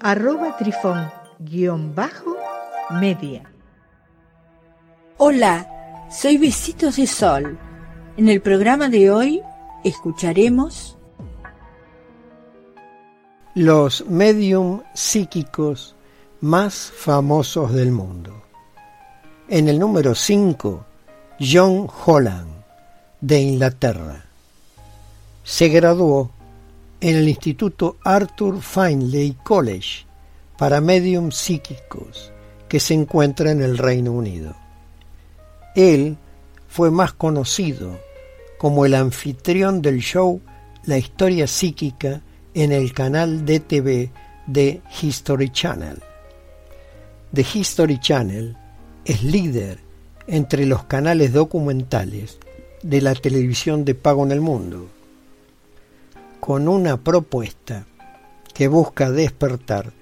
arroba trifón-media. Hola, soy Besitos de Sol. En el programa de hoy escucharemos los medium psíquicos más famosos del mundo. En el número 5, John Holland, de Inglaterra. Se graduó en el Instituto Arthur Findlay College para medium psíquicos que se encuentra en el Reino Unido. Él fue más conocido como el anfitrión del show La historia psíquica en el canal DTV de History Channel. The History Channel es líder entre los canales documentales de la televisión de pago en el mundo, con una propuesta que busca despertar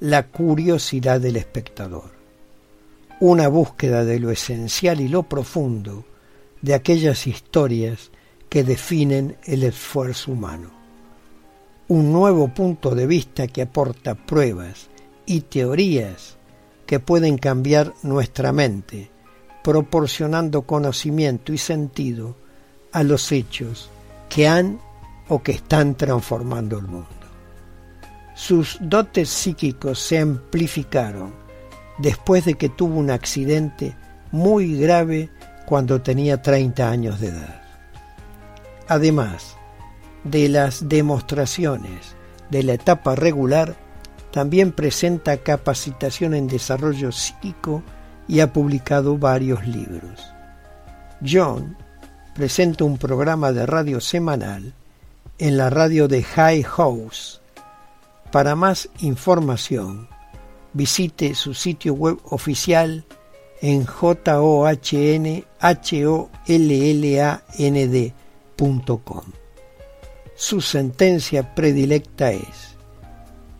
la curiosidad del espectador, una búsqueda de lo esencial y lo profundo de aquellas historias que definen el esfuerzo humano. Un nuevo punto de vista que aporta pruebas y teorías que pueden cambiar nuestra mente, proporcionando conocimiento y sentido a los hechos que han o que están transformando el mundo. Sus dotes psíquicos se amplificaron después de que tuvo un accidente muy grave cuando tenía 30 años de edad. Además, de las demostraciones de la etapa regular, también presenta capacitación en desarrollo psíquico y ha publicado varios libros. John presenta un programa de radio semanal en la radio de High House. Para más información, visite su sitio web oficial en johnholland.com. Su sentencia predilecta es,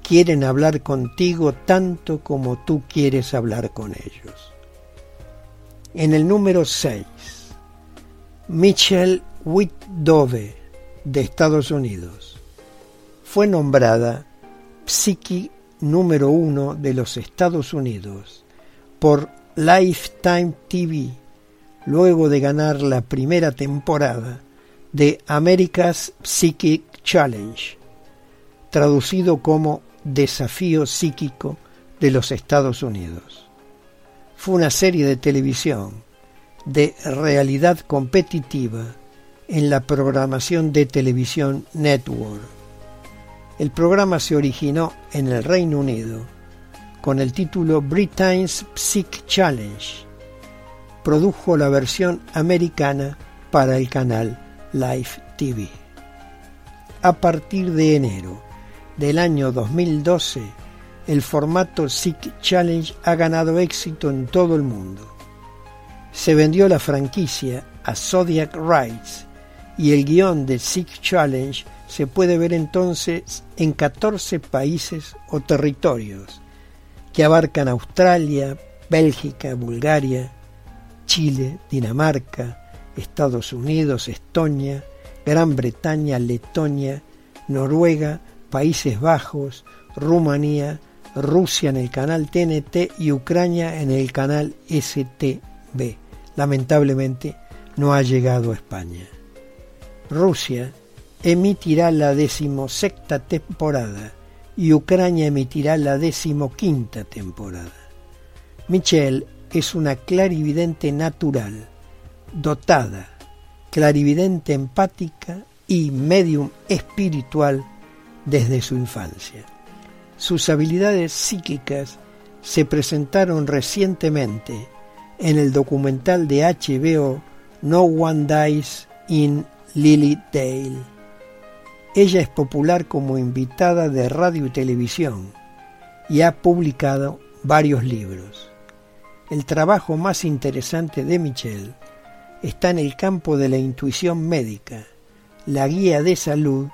quieren hablar contigo tanto como tú quieres hablar con ellos. En el número 6, Michelle Whitdove, de Estados Unidos, fue nombrada Psiqui número uno de los Estados Unidos por Lifetime TV luego de ganar la primera temporada de America's Psychic Challenge, traducido como Desafío Psíquico de los Estados Unidos. Fue una serie de televisión de realidad competitiva en la programación de televisión Network. El programa se originó en el Reino Unido con el título Britain's Psych Challenge. Produjo la versión americana para el canal Live TV. A partir de enero del año 2012, el formato SIC Challenge ha ganado éxito en todo el mundo. Se vendió la franquicia a Zodiac Rights y el guion de SIC Challenge se puede ver entonces en 14 países o territorios que abarcan Australia, Bélgica, Bulgaria, Chile, Dinamarca, Estados Unidos, Estonia, Gran Bretaña, Letonia, Noruega, Países Bajos, Rumanía, Rusia en el canal TNT y Ucrania en el canal STB. Lamentablemente no ha llegado a España. Rusia emitirá la decimosexta temporada y Ucrania emitirá la decimoquinta temporada. Michelle es una clarividente natural dotada, clarividente empática y medium espiritual desde su infancia. Sus habilidades psíquicas se presentaron recientemente en el documental de HBO No One Dies in Lilydale. Ella es popular como invitada de radio y televisión y ha publicado varios libros. El trabajo más interesante de Michel está en el campo de la intuición médica, la guía de salud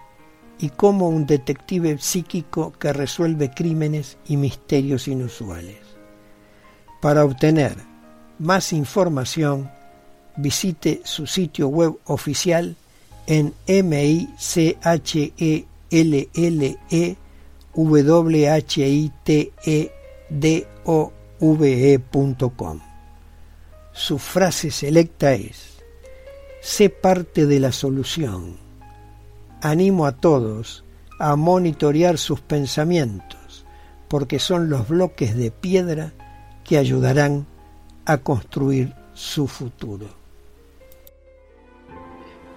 y como un detective psíquico que resuelve crímenes y misterios inusuales. Para obtener más información, visite su sitio web oficial en m-i-c-h-e-l-l-e-w-h-i-t-e-d-o-v-e.com. Su frase selecta es, sé parte de la solución. Animo a todos a monitorear sus pensamientos, porque son los bloques de piedra que ayudarán a construir su futuro.